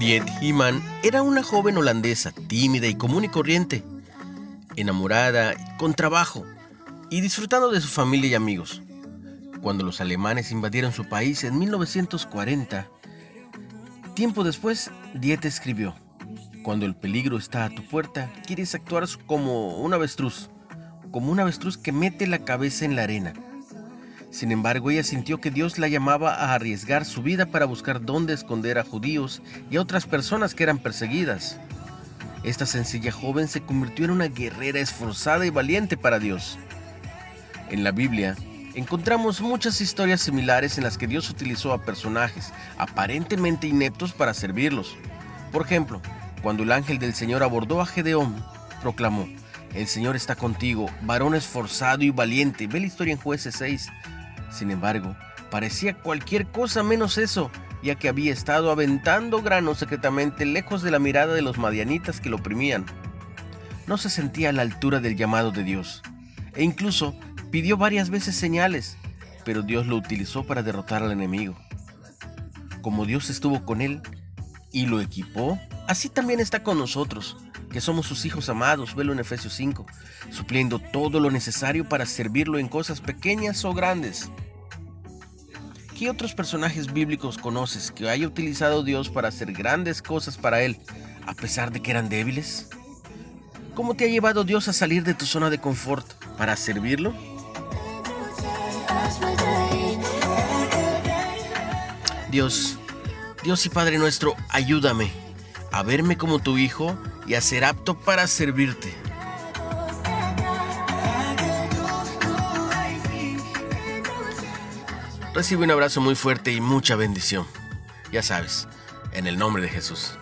Harriet Heeman era una joven holandesa, tímida y común y corriente, enamorada, con trabajo y disfrutando de su familia y amigos. Cuando los alemanes invadieron su país en 1940, tiempo después, Dieta escribió, Cuando el peligro está a tu puerta, quieres actuar como un avestruz, como un avestruz que mete la cabeza en la arena sin embargo, ella sintió que Dios la llamaba a arriesgar su vida para buscar dónde esconder a judíos y a otras personas que eran perseguidas. Esta sencilla joven se convirtió en una guerrera esforzada y valiente para Dios. En la Biblia encontramos muchas historias similares en las que Dios utilizó a personajes aparentemente ineptos para servirlos. Por ejemplo, cuando el ángel del Señor abordó a Gedeón, proclamó, El Señor está contigo, varón esforzado y valiente. Ve la historia en jueces 6, sin embargo, parecía cualquier cosa menos eso, ya que había estado aventando granos secretamente lejos de la mirada de los madianitas que lo oprimían. No se sentía a la altura del llamado de Dios, e incluso pidió varias veces señales, pero Dios lo utilizó para derrotar al enemigo. Como Dios estuvo con él y lo equipó, así también está con nosotros, que somos sus hijos amados, velo en Efesios 5, supliendo todo lo necesario para servirlo en cosas pequeñas o grandes. ¿Qué otros personajes bíblicos conoces que haya utilizado Dios para hacer grandes cosas para Él, a pesar de que eran débiles? ¿Cómo te ha llevado Dios a salir de tu zona de confort para servirlo? Dios, Dios y Padre nuestro, ayúdame a verme como tu hijo y a ser apto para servirte. Recibe un abrazo muy fuerte y mucha bendición. Ya sabes, en el nombre de Jesús.